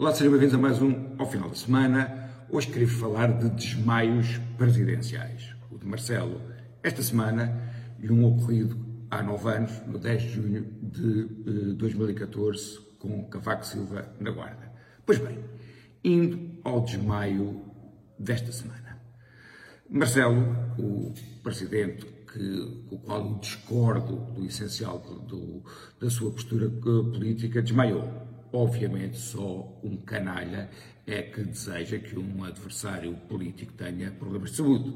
Olá, sejam bem-vindos a mais um Ao Final da Semana. Hoje queria falar de desmaios presidenciais. O de Marcelo esta semana e um ocorrido há nove anos, no 10 de junho de 2014, eh, com Cavaco Silva na Guarda. Pois bem, indo ao desmaio desta semana. Marcelo, o presidente que, com o qual eu discordo do essencial do, do, da sua postura eh, política, desmaiou Obviamente, só um canalha é que deseja que um adversário político tenha problemas de saúde.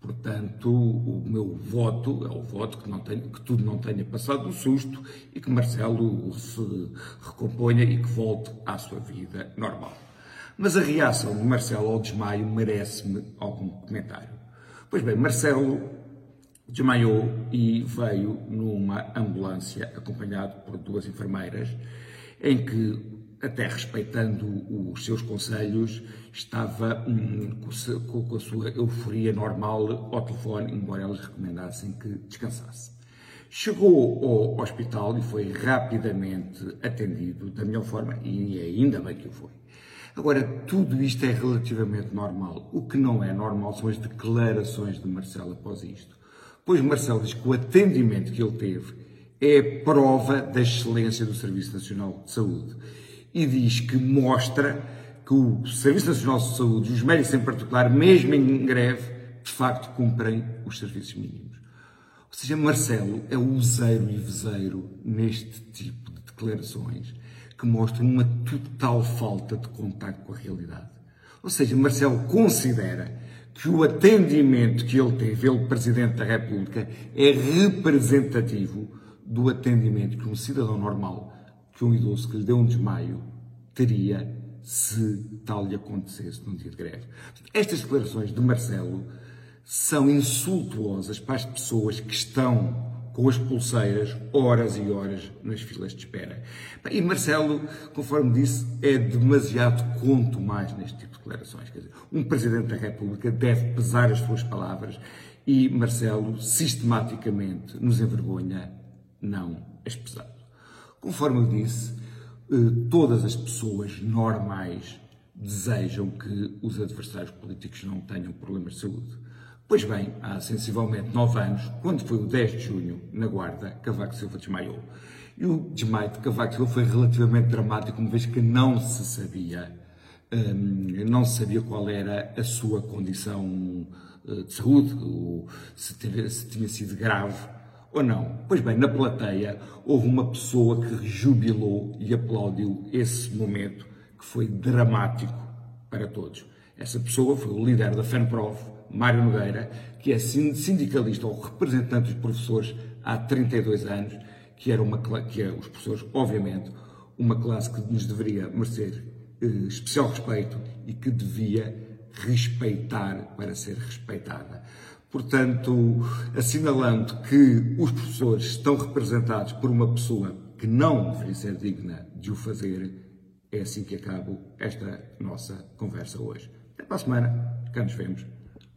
Portanto, o meu voto é o voto que, não tenha, que tudo não tenha passado um susto e que Marcelo se recomponha e que volte à sua vida normal. Mas a reação de Marcelo ao desmaio merece-me algum comentário. Pois bem, Marcelo desmaiou e veio numa ambulância acompanhado por duas enfermeiras em que, até respeitando os seus conselhos, estava hum, com a sua euforia normal ao telefone, embora eles recomendassem que descansasse. Chegou ao hospital e foi rapidamente atendido da melhor forma, e ainda bem que o foi. Agora, tudo isto é relativamente normal. O que não é normal são as declarações de Marcelo após isto. Pois Marcelo diz que o atendimento que ele teve é prova da excelência do Serviço Nacional de Saúde e diz que mostra que o Serviço Nacional de Saúde e os médicos em particular, mesmo em greve, de facto cumprem os serviços mínimos. Ou seja, Marcelo é useiro e vezeiro neste tipo de declarações que mostram uma total falta de contacto com a realidade. Ou seja, Marcelo considera que o atendimento que ele teve, ele Presidente da República, é representativo do atendimento que um cidadão normal, que um idoso que lhe deu um desmaio, teria se tal lhe acontecesse num dia de greve. Estas declarações de Marcelo são insultuosas para as pessoas que estão com as pulseiras horas e horas nas filas de espera. E Marcelo, conforme disse, é demasiado conto mais neste tipo de declarações. Quer dizer, um Presidente da República deve pesar as suas palavras e Marcelo sistematicamente nos envergonha não és pesado. Conforme eu disse, eh, todas as pessoas normais desejam que os adversários políticos não tenham problemas de saúde. Pois bem, há sensivelmente nove anos, quando foi o 10 de junho, na Guarda, Cavaco Silva desmaiou. E o desmaio de Cavaco Silva foi relativamente dramático, uma vez que não se sabia, hum, não se sabia qual era a sua condição eh, de saúde, se, tinha sido grave ou não? Pois bem, na plateia houve uma pessoa que jubilou e aplaudiu esse momento que foi dramático para todos. Essa pessoa foi o líder da FENPROF, Mário Nogueira, que é sindicalista ou representante dos professores há 32 anos, que era uma que é os professores, obviamente, uma classe que nos deveria merecer eh, especial respeito e que devia respeitar para ser respeitada. Portanto, assinalando que os professores estão representados por uma pessoa que não deveria ser digna de o fazer, é assim que acabo esta nossa conversa hoje. Até para a semana, cá nos vemos.